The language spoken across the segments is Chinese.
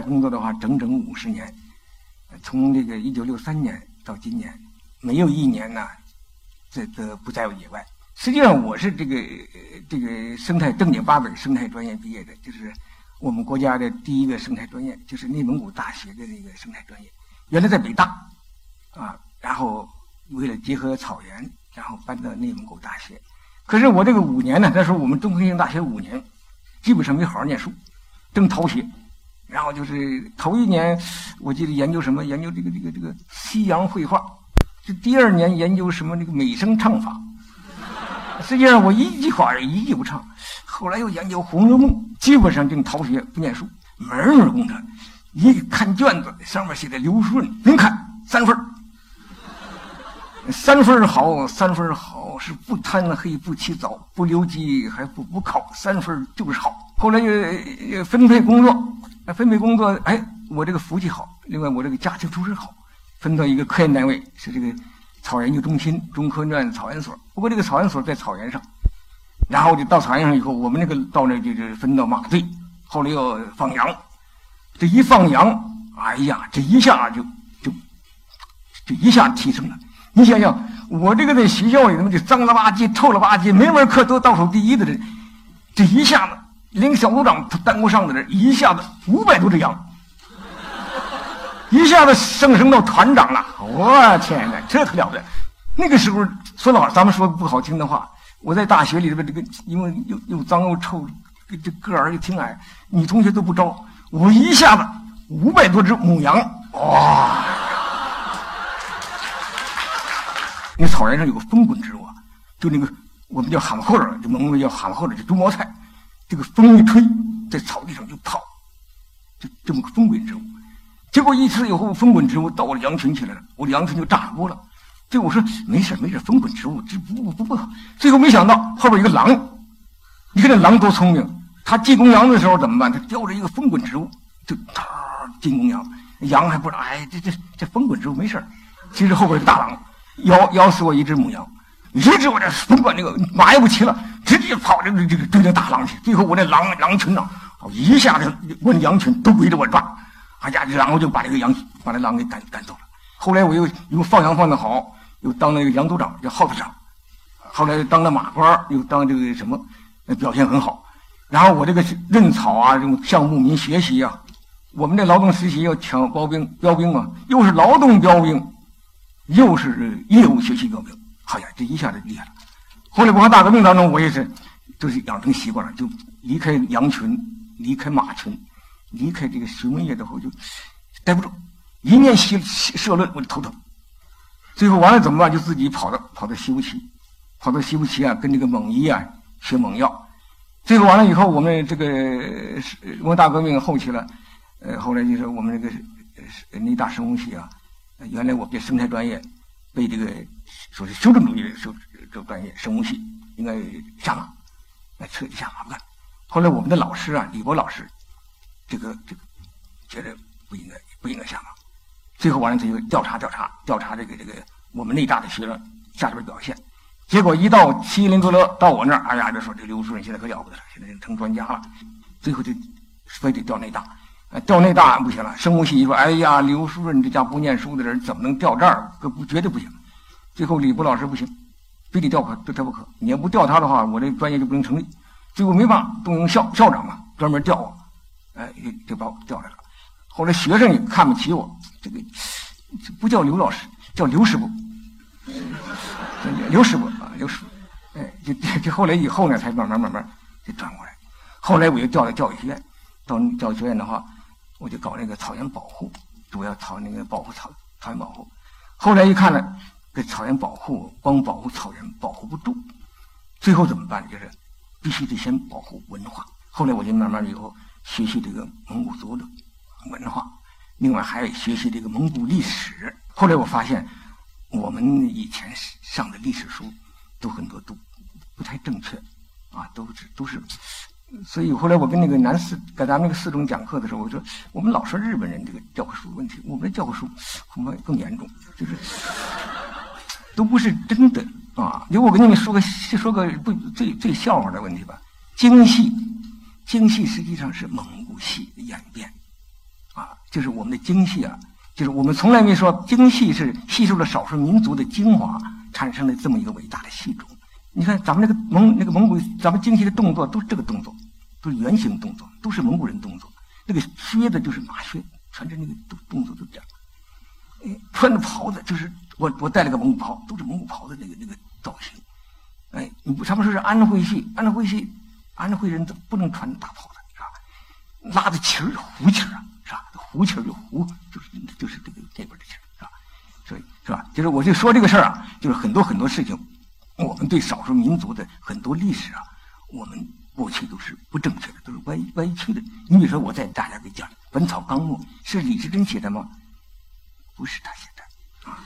工作的话，整整五十年，从这个一九六三年到今年，没有一年呢，这这不在野外。实际上，我是这个这个生态正经八百生态专业毕业的，就是我们国家的第一个生态专业，就是内蒙古大学的那个生态专业。原来在北大，啊，然后为了结合草原，然后搬到内蒙古大学。可是我这个五年呢，那时候我们中科院大学五年，基本上没好好念书，正逃学。然后就是头一年，我记得研究什么，研究这个这个这个西洋绘画。这第二年研究什么这个美声唱法。实际上我一句话一句不唱。后来又研究《红楼梦》，基本上正逃学不念书，门儿功课。一看卷子，上面写的刘顺，您看三分三分好，三分好是不贪黑，不起早，不留级，还不补考，三分就是好。后来又分配工作。分配工作，哎，我这个福气好，另外我这个家庭出身好，分到一个科研单位，是这个草研究中心中科院草研所。不过这个草研所在草原上，然后就到草原上以后，我们那个到那就是分到马队，后来要放羊，这一放羊，哎呀，这一下就就就一下提升了。你想想，我这个在学校里头就脏了吧唧、臭了吧唧，每门课都倒数第一的人，这一下子。连小组长他担不上的人，一下子五百多只羊，一下子升升到团长了。我天哪，这可了不得！那个时候说老，咱们说不好听的话，我在大学里边这个，因为又又脏又臭，这个儿又挺矮，女同学都不招。我一下子五百多只母羊，哇！那草原上有个风滚植物，就那个我们叫蛤蟆后儿，就蒙古叫蛤蟆后儿，就猪毛菜。这个风一吹，在草地上就跑，就这么个风滚植物。结果一次以后，风滚植物到我的羊群去了，我的羊群就炸锅了。这我说没事没事，风滚植物这不不不不。最后没想到后边一个狼，你看这狼多聪明，它进攻羊的时候怎么办？它叼着一个风滚植物，就嗖进攻羊。羊还不知道，哎，这这这风滚植物没事其实后边一个大狼咬咬死我一只母羊。一直我这甭管那个马也不骑了。直接跑这个这个追着大狼去，最后我那狼狼群呢，一下子我那羊群都围着我转，哎呀，然后就把这个羊把那狼给赶赶走了。后来我又又放羊放的好，又当那个羊组长叫号子长，后来当了马官，又当这个什么，表现很好。然后我这个认草啊，这种向牧民学习啊，我们这劳动实习要抢标兵标兵嘛，又是劳动标兵，又是业务学习标兵，好呀，这一下子厉害了。后来文化大革命当中，我也是，就是养成习惯了，就离开羊群，离开马群，离开这个畜牧业之后就待不住，一念习社论我就头疼。最后完了怎么办？就自己跑到跑到西部去，跑到西部去啊，跟这个蒙医啊学蒙药。最后完了以后，我们这个文化大革命后期了，呃，后来就是我们这个内大生物系啊，原来我别生态专业，被这个说是修正主义的修。这个专业生物系应该下马，来彻底下马不干。后来我们的老师啊，李博老师，这个这个觉得不应该不应该下马。最后完了，他就调查调查调查这个这个我们内大的学生下边表现。结果一到麒麟多勒到我那儿，哎呀，就说这刘主任现在可了不得了，现在成专家了。最后就非得调内大，调那大不行了。生物系一说，哎呀，刘书任这家不念书的人怎么能调这儿？可不绝对不行。最后李波老师不行。非得调可调不可，你要不调他的话，我这专业就不能成立。最后没办法，动用校校长嘛，专门调我，哎，就把我调来了。后来学生也看不起我，这个不叫刘老师，叫刘师傅，刘师傅啊，刘师傅。哎，就就后来以后呢，才慢慢慢慢就转过来。后来我又调到教育学院，到教育学院的话，我就搞那个草原保护，主要草那个保护草草原保护。后来一看呢。这草原保护光保护草原保护不住，最后怎么办？就是必须得先保护文化。后来我就慢慢以后学习这个蒙古族的文化，另外还学习这个蒙古历史。后来我发现，我们以前上的历史书都很多都不太正确，啊，都是都是。所以后来我跟那个南四跟咱们那个四中讲课的时候，我说我们老说日本人这个教科书问题，我们的教科书恐怕更严重，就是。都不是真的啊！就我跟你们说个说个不最最笑话的问题吧。京戏，京戏实际上是蒙古戏的演变，啊，就是我们的精细啊，就是我们从来没说精细是吸收了少数民族的精华，产生了这么一个伟大的戏种。你看咱们那个蒙那个蒙古，咱们精细的动作都是这个动作，都是圆形动作，都是蒙古人动作。那个靴子就是马靴，穿着那个动动作都这样。哎，穿着袍子就是我我带了个蒙古袍，都是蒙古袍的那个那个造型。哎，你不他们说是安徽系，安徽系，安徽人都不能穿大袍子，是吧？拉的旗儿胡旗儿啊，是吧？胡旗儿就胡，就是就是这个这边的旗儿，是吧？所以是吧？就是我就说这个事儿啊，就是很多很多事情。对少数民族的很多历史啊，我们过去都是不正确的，都是歪歪曲的。你比如说，我在大家给讲《本草纲目》，是李时珍写的吗？不是他写的，啊，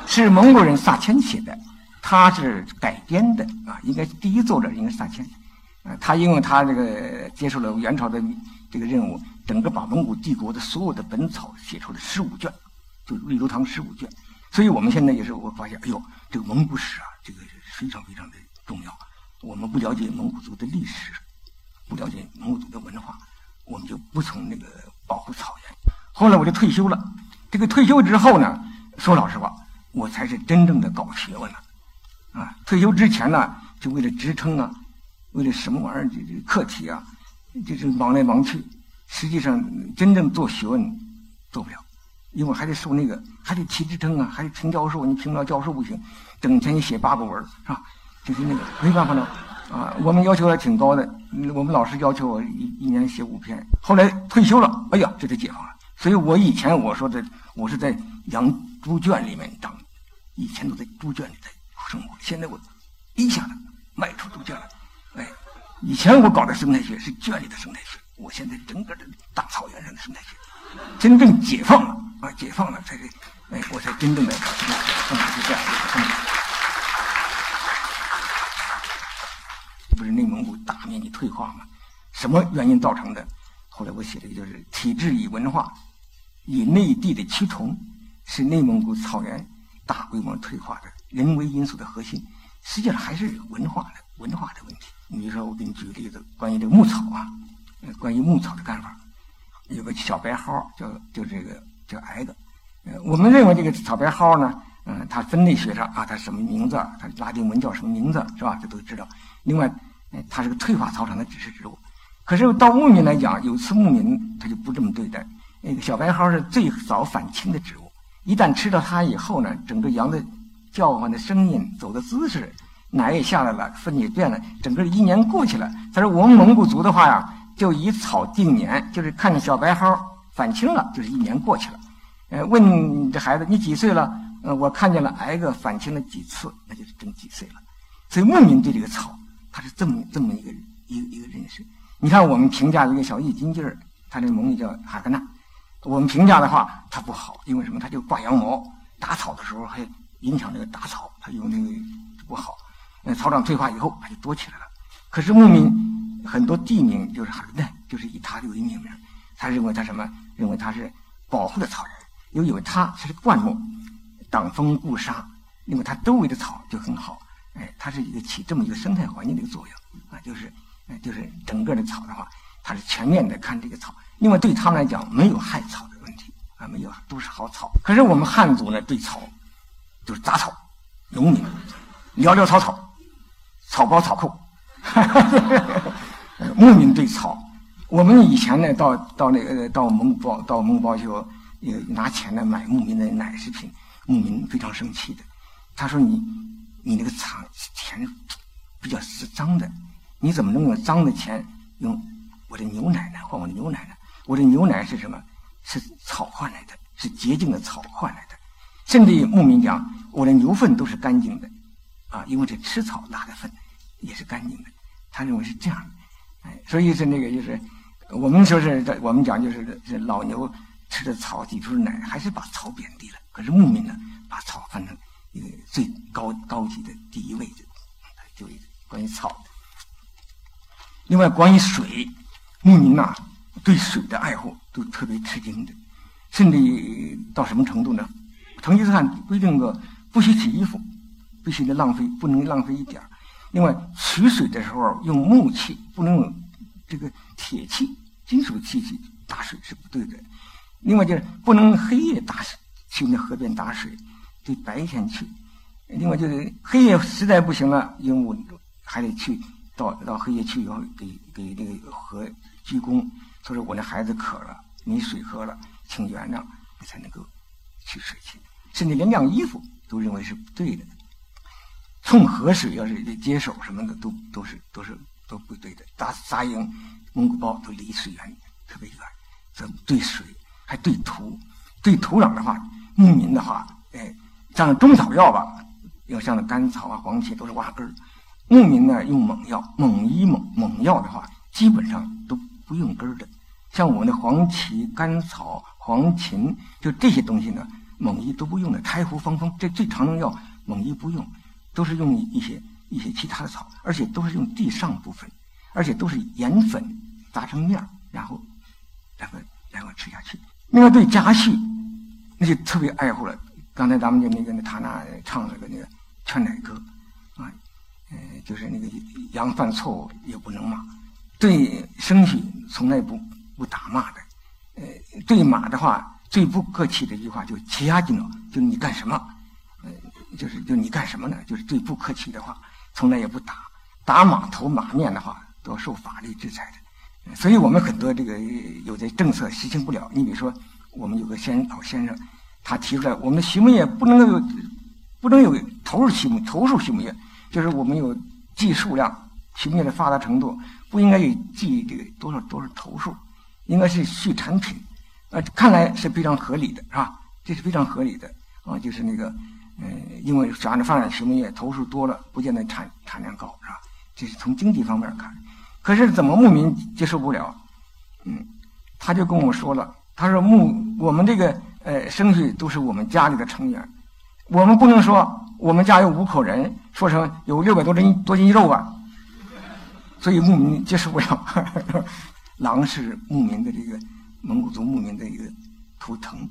是蒙古人萨谦写的，他是改编的啊，应该第一作者应该是萨谦，啊，他因为他这个接受了元朝的这个任务，整个把蒙古帝国的所有的本草写出了十五卷，就《绿洲堂》十五卷。所以我们现在也是，我发现，哎呦，这个蒙古史啊，这个非常非常的重要。我们不了解蒙古族的历史，不了解蒙古族的文化，我们就不从那个保护草原。后来我就退休了。这个退休之后呢，说老实话，我才是真正的搞学问了。啊，退休之前呢，就为了职称啊，为了什么玩意儿，这这课题啊，就是忙来忙去。实际上，真正做学问做不了。因为还得受那个，还得提职称啊，还得评教授，你评不了教授不行，整天写八股文是吧？就是那个没办法了啊。我们要求还挺高的，我们老师要求我一一年写五篇。后来退休了，哎呀，这就解放了。所以我以前我说的，我是在养猪圈里面长，以前都在猪圈里在生活，现在我一下子迈出猪圈了。哎，以前我搞的生态学是圈里的生态学，我现在整个的大草原上的生态学。真正解放了啊！解放了才是，哎，我才真正的，嗯，是这样。不是内蒙古大面积退化吗？什么原因造成的？后来我写了一个就是体制与文化与内地的趋同，是内蒙古草原大规模退化的人为因素的核心。实际上还是文化的文化的问题。你比如说，我给你举个例子，关于这个牧草啊，关于牧草的干法。有个小白蒿，叫就这个叫矮的。呃，我们认为这个草白蒿呢，嗯，它分类学上啊，它什么名字？它拉丁文叫什么名字？是吧？这都知道。另外，它是个退化草场的指示植物。可是到牧民来讲，有次牧民他就不这么对待。那个小白蒿是最早返青的植物，一旦吃到它以后呢，整个羊的叫唤的声音、走的姿势、奶也下来了，粪也变了，整个一年过去了。他说我们蒙古族的话呀。就以草定年，就是看见小白蒿返青了，就是一年过去了。呃，问这孩子你几岁了？呃，我看见了挨个返青了几次，那就是真几岁了。所以牧民对这个草，他是这么这么一个一个一个认识。你看我们评价一个小易筋劲儿，他这蒙语叫哈格纳。我们评价的话，它不好，因为什么？它就挂羊毛，打草的时候还影响这个打草，它有那个不好。呃，草长退化以后，它就多起来了。可是牧民。很多地名就是哈根，就是以它为命名。他认为它什么？认为它是保护的草原，又以为它它是灌木，挡风固沙。因为它周围的草就很好，哎，它是一个起这么一个生态环境的一个作用啊，就是，哎，就是整个的草的话，它是全面的看这个草。因为对他们来讲，没有害草的问题啊，没有，都是好草。可是我们汉族呢，对草就是杂草、农民，潦潦草草，草包草裤，哈哈哈。牧民对草，我们以前呢，到到那个到蒙古包到蒙古包去，呃，拿钱来买牧民的奶食品，牧民非常生气的，他说你你那个草钱比较是脏的，你怎么能用脏的钱用我的牛奶呢换我的牛奶呢？我的牛奶是什么？是草换来的，是洁净的草换来的，甚至牧民讲我的牛粪都是干净的，啊，因为这吃草拉的粪也是干净的，他认为是这样的。所以是那个，就是我们说是我们讲就是这老牛吃的草挤出奶，还是把草贬低了。可是牧民呢，把草放成一个最高高级的第一位的，就关于草。另外，关于水，牧民呐对水的爱护都特别吃惊的，甚至到什么程度呢？成吉思汗规定个不许洗衣服，必须得浪费，不能浪费一点儿。另外，取水的时候用木器，不能用这个铁器，金属器去打水是不对的。另外就是不能黑夜打水，去那河边打水，得白天去。另外就是黑夜实在不行了，因为我还得去到到黑夜去以后给给那个河鞠躬，说是我那孩子渴了，没水喝了，请原谅，你才能够去水去。甚至连晾衣服都认为是不对的。冲河水要是接手什么的，都都是都是都不对的。扎扎营、蒙古包都离水源特别远，这对水还对土，对土壤的话，牧民的话，哎，像中草药吧，要像甘草啊、黄芪都是挖根儿。牧民呢用猛药，猛医猛猛药的话，基本上都不用根儿的。像我们的黄芪、甘草、黄芩，就这些东西呢，猛医都不用的。柴胡、方风这最常用药，猛医不用。都是用一些一些其他的草，而且都是用地上部分，而且都是盐粉砸成面儿，然后然后然后吃下去。另外对家畜，那就特别爱护了。刚才咱们就那个那他那唱那个那个劝奶歌啊，呃，就是那个羊犯错误也不能骂，对牲畜从来不不打骂的。呃，对马的话最不客气的一句话就“骑压紧了”，就你干什么？就是就你干什么呢？就是最不客气的话，从来也不打，打马头马面的话，都要受法律制裁的。所以我们很多这个有的政策实行不了。你比如说，我们有个先老先生，他提出来，我们的畜牧业不能有不能有投入畜牧投入畜牧业，就是我们有计数量，畜牧业的发达程度不应该有计这个多少多少头数，应该是畜产品。呃，看来是非常合理的，是吧？这是非常合理的啊，就是那个。嗯，因为想着发展畜牧业，投入多了，不见得产产量高，是吧？这是从经济方面看。可是怎么牧民接受不了？嗯，他就跟我说了，他说牧我们这个呃牲畜都是我们家里的成员，我们不能说我们家有五口人，说成有六百多斤多斤肉吧。所以牧民接受不了。狼是牧民的这个蒙古族牧民的一个图腾，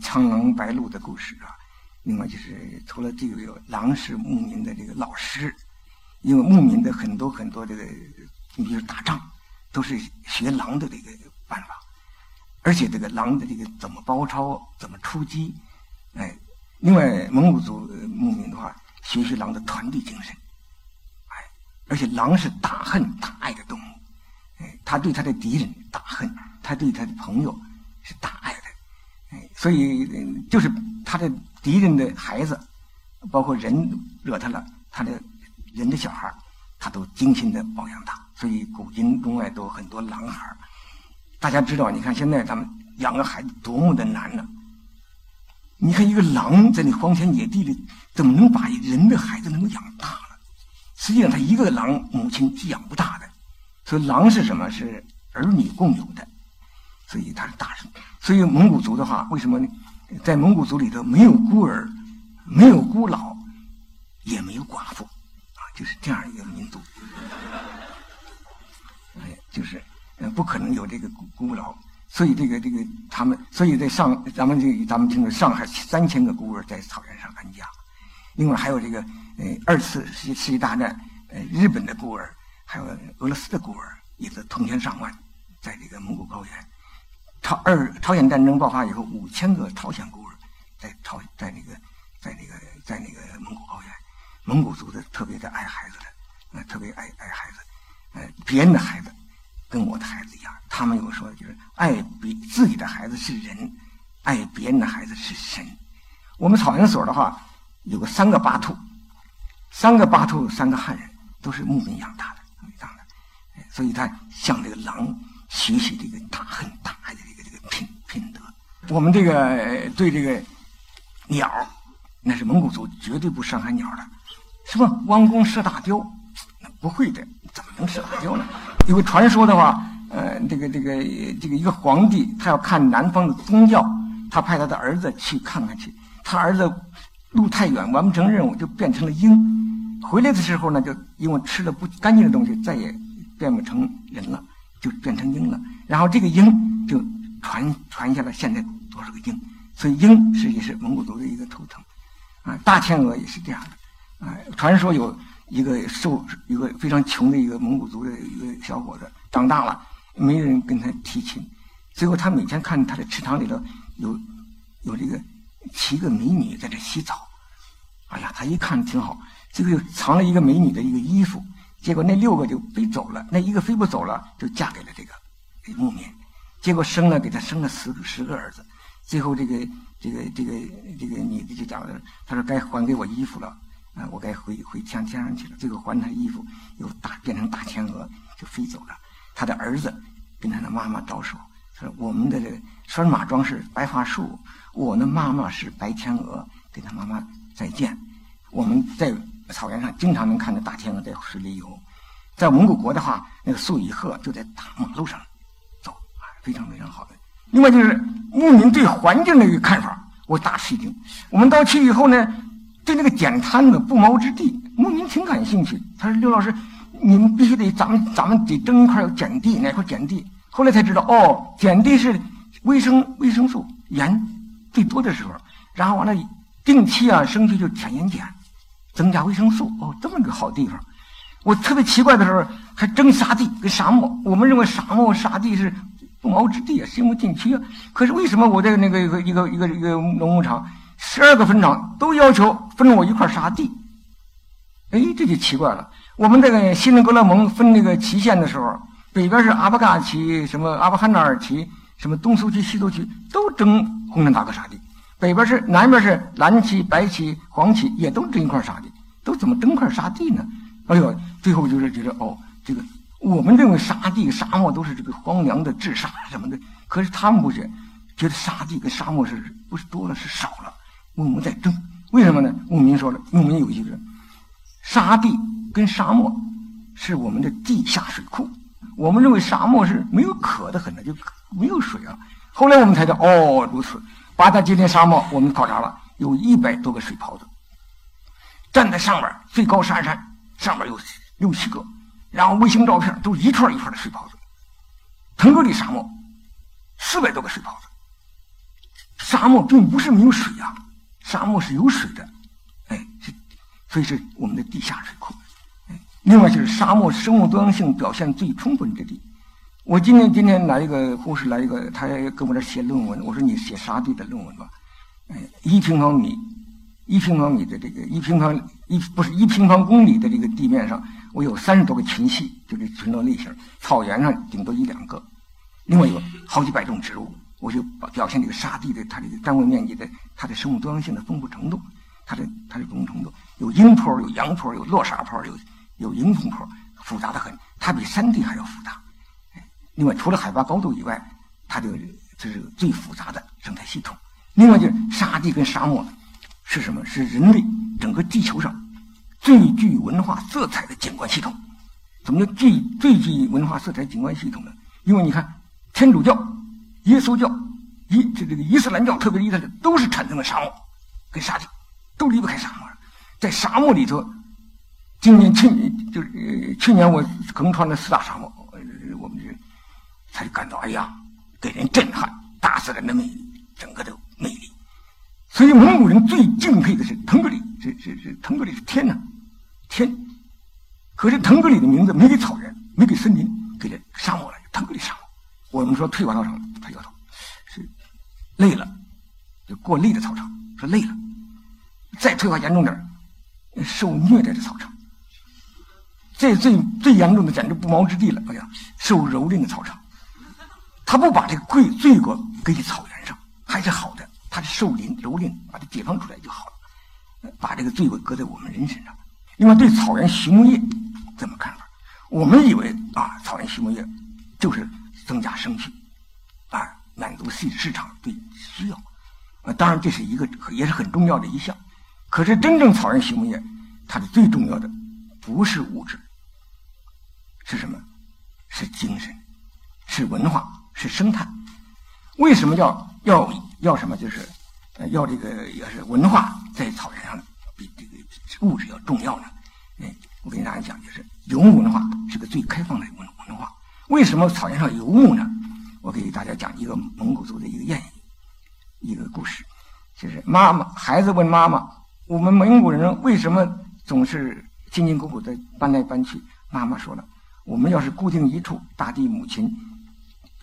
苍狼白鹿的故事啊。另外就是，除了这个狼是牧民的这个老师，因为牧民的很多很多这个，你比如打仗，都是学狼的这个办法，而且这个狼的这个怎么包抄、怎么出击，哎，另外蒙古族牧民的话，学习狼的团队精神，哎，而且狼是大恨大爱的动物，哎，他对他的敌人大恨，他对他的朋友是大爱的，哎，所以就是他的。敌人的孩子，包括人惹他了，他的人的小孩他都精心的保养他。所以古今中外都很多狼孩大家知道，你看现在咱们养个孩子多么的难呢？你看一个狼在那荒天野地里，怎么能把人的孩子能够养大了？实际上，他一个狼母亲是养不大的。所以，狼是什么？是儿女共有的。所以，他是大人。所以，蒙古族的话，为什么呢？在蒙古族里头，没有孤儿，没有孤老，也没有寡妇，啊，就是这样一个民族。哎，就是，不可能有这个孤孤老，所以这个这个他们，所以在上咱们这个咱们听说上海三千个孤儿在草原上安家，另外还有这个呃二次世界世界大战呃日本的孤儿，还有俄罗斯的孤儿，也是成千上万，在这个蒙古高原。朝二朝鲜战争爆发以后，五千个朝鲜孤儿在朝在那个在那个在那个蒙古高原，蒙古族的特别的爱孩子的，呃，特别爱爱孩子，呃，别人的孩子跟我的孩子一样。他们有说就是爱比自己的孩子是人，爱别人的孩子是神。我们草原所的话有个三个巴兔，三个巴兔三个汉人都是牧民养大的，养的，所以他像这个狼学习这个大恨大爱的。品德，我们这个对这个鸟，那是蒙古族绝对不伤害鸟的。什么弯弓射大雕，那不会的，怎么能射大雕呢？因为传说的话，呃，这个这个这个一个皇帝，他要看南方的宗教，他派他的儿子去看看去。他儿子路太远，完不成任务，就变成了鹰。回来的时候呢，就因为吃了不干净的东西，再也变不成人了，就变成鹰了。然后这个鹰就。传传下来，现在多少个鹰？所以鹰实际是蒙古族的一个图腾，啊，大天鹅也是这样的，啊，传说有一个受一个非常穷的一个蒙古族的一个小伙子，长大了，没人跟他提亲。最后，他每天看他的池塘里头有有这个七个美女在这洗澡。哎呀，他一看挺好，最后又藏了一个美女的一个衣服。结果那六个就飞走了，那一个飞不走了，就嫁给了这个牧民。结果生了给他生了十个十个儿子。最后这个这个这个这个女的就讲了，她说该还给我衣服了，啊，我该回回天天上去了。最后还他衣服，又大变成大天鹅就飞走了。他的儿子跟他的妈妈招手，说我们的这个拴马桩是白桦树，我的妈妈是白天鹅，跟他妈妈再见。我们在草原上经常能看到大天鹅在水里游，在蒙古国的话，那个素以鹤就在大马路上，非常非常好的。另外就是牧民对环境的一个看法，我大吃一惊。我们到去以后呢，对那个捡滩子不毛之地，牧民挺感兴趣。他说：“刘老师，你们必须得咱们咱们得争一块捡地，哪块捡地？”后来才知道，哦，捡地是维生维生素盐最多的时候，然后完了定期啊，生去就舔盐碱，增加维生素。哦，这么个好地方。我特别奇怪的时候，还争沙地跟沙漠。我们认为沙漠沙地是。不毛之地啊，深不进去啊。可是为什么我在那个一个一个一个一个农牧场，十二个分场都要求分我一块沙地？哎，这就奇怪了。我们这个锡林郭勒盟分那个旗县的时候，北边是阿巴嘎旗，什么阿巴罕纳尔旗，什么东苏区、西苏区都争红山大哥沙地；北边是南边是蓝旗、白旗、黄旗，也都争一块沙地。都怎么争块沙地呢？哎呦，最后就是觉得哦，这个。我们认为沙地、沙漠都是这个荒凉的治沙什么的，可是他们不是，觉得沙地跟沙漠是不是多了是少了？我们在争，为什么呢？牧民说了，牧民有一个沙地跟沙漠是我们的地下水库，我们认为沙漠是没有渴的很的，就没有水啊。后来我们才知道，哦，如此。八达吉林沙漠我们考察了，有一百多个水泡子，站在上面最高沙山上面有六七个。然后卫星照片都一串一串的水泡子，腾格里沙漠四百多个水泡子。沙漠并不是没有水呀，沙漠是有水的，哎，所以是我们的地下水库。另外就是沙漠生物多样性表现最充分之地。我今天今天来一个护士来一个，他跟我这写论文，我说你写沙地的论文吧，哎，一平方米，一平方米的这个一平方一不是一平方公里的这个地面上。我有三十多个群系，就这群落类型。草原上顶多一两个，另外有好几百种植物。我就表现这个沙地的它这个单位面积的它的生物多样性的丰富程度，它的它的丰富程度有阴坡，有阳坡，有落沙坡，有有迎风坡，复杂的很。它比山地还要复杂。另外，除了海拔高度以外，它就这是最复杂的生态系统。另外，就是沙地跟沙漠是什么？是人类整个地球上。最具文化色彩的景观系统，怎么叫最最具文化色彩景观系统呢？因为你看，天主教、耶稣教、伊这这个伊斯兰教，特别伊斯兰都是产生了沙漠跟沙地，都离不开沙漠。在沙漠里头，今年去就是去年我横穿了四大沙漠，我们这才感到哎呀，给人震撼，大自然的魅力，整个都。所以蒙古人最敬佩的是腾格里，这这这腾格里是天呐。天，可是腾格里的名字没给草原，没给森林，给了沙漠了。腾格里沙漠，我们说退化到什么，他摇头，是累了，就过累的草场，说累了。再退化严重点受虐待的草场。这最最严重的简直不毛之地了。哎呀，受蹂躏的草场，他不把这个罪罪过给草原上，还是好的。他是受凌蹂躏，把它解放出来就好了，把这个罪过搁在我们人身上。另外，对草原畜牧业怎么看法？我们以为啊，草原畜牧业就是增加生育，啊，满足市市场对需要，啊，当然这是一个也是很重要的一项。可是，真正草原畜牧业，它的最重要的不是物质，是什么？是精神，是文化，是生态。为什么要要要什么？就是要这个也是文化在草原上比这个。物质要重要呢，哎，我跟大家讲，就是游牧文化是个最开放的文文化。为什么草原上游牧呢？我给大家讲一个蒙古族的一个谚语，一个故事，就是妈妈孩子问妈妈：“我们蒙古人为什么总是辛辛苦苦的搬来搬去？”妈妈说了：“我们要是固定一处，大地母亲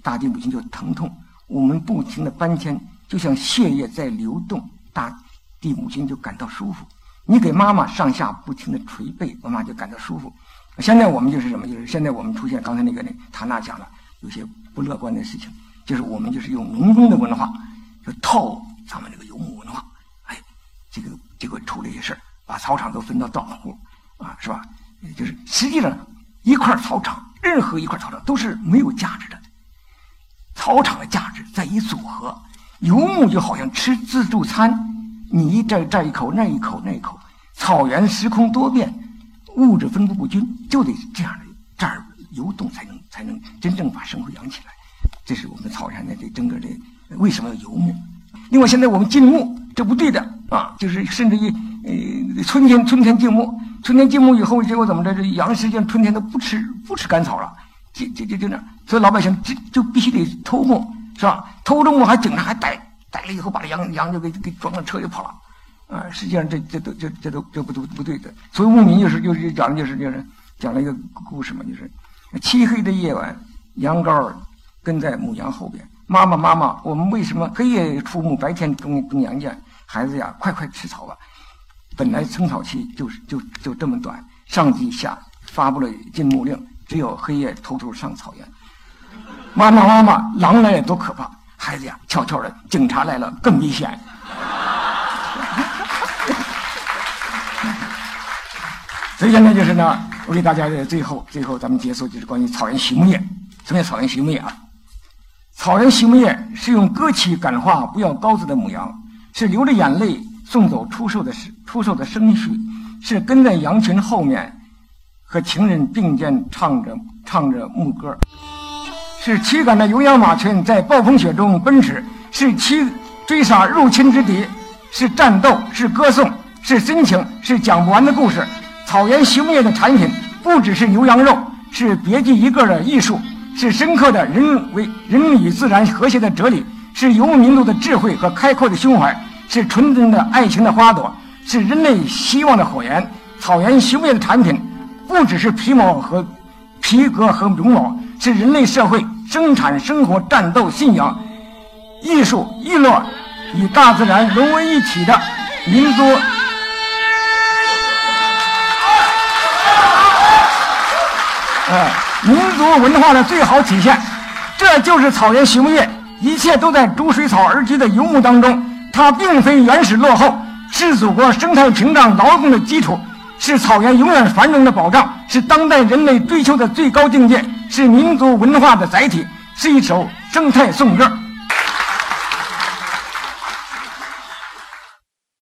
大地母亲就疼痛。我们不停的搬迁，就像血液在流动，大地母亲就感到舒服。你给妈妈上下不停的捶背，妈妈就感到舒服。现在我们就是什么？就是现在我们出现刚才那个那塔娜讲了有些不乐观的事情，就是我们就是用农耕的文化，就套咱们这个游牧文化，哎，这个结果出了一些事儿，把草场都分到道户，啊，是吧？就是实际上一块草场，任何一块草场都是没有价值的。草场的价值在于组合，游牧就好像吃自助餐，你这这一口那一口那一口，草原时空多变，物质分布不均，就得这样的这儿游动才能才能真正把生活养起来。这是我们草原的这整个的为什么要游牧？另外，现在我们禁牧，这不对的啊！就是甚至于呃，春天春天禁牧，春天禁牧以后，结果怎么着？这羊实际上春天都不吃不吃干草了。就就就就那，所以老百姓就就必须得偷牧，是吧？偷着牧还警察还逮逮了以后，把羊羊就给给装上车就跑了，啊！实际上这这都这这都这不都不对的。所以牧民就是就是讲的就是就是讲了一个故事嘛，就是漆黑的夜晚，羊羔跟在母羊后边。妈妈妈妈，我们为什么黑夜出牧，白天跟跟羊见？孩子呀，快快吃草吧！本来生草期就是就就这么短，上级下发布了禁牧令。只有黑夜偷偷上草原，妈妈妈妈，狼来了多可怕！孩子呀，悄悄的，警察来了更危险。所以现在就是呢，我给大家的最后最后咱们结束就是关于草原畜牧业。什么叫草原畜牧业啊？草原畜牧业是用歌曲感化不要羔子的母羊，是流着眼泪送走出售的出售的牲畜，是跟在羊群后面。和情人并肩唱着唱着牧歌，是驱赶的有氧马群在暴风雪中奔驰，是驱追杀入侵之敌，是战斗，是歌颂，是深情，是讲不完的故事。草原畜牧业的产品不只是牛羊肉，是别具一格的艺术，是深刻的人为人与自然和谐的哲理，是游牧民族的智慧和开阔的胸怀，是纯真的爱情的花朵，是人类希望的火焰。草原畜牧业的产品。不只是皮毛和皮革和绒毛，是人类社会生产生活、战斗、信仰、艺术、娱乐与大自然融为一体的民族，呃，民族文化的最好体现。这就是草原畜牧业，一切都在逐水草而居的游牧当中。它并非原始落后，是祖国生态屏障劳动的基础。是草原永远繁荣的保障，是当代人类追求的最高境界，是民族文化的载体，是一首生态颂歌。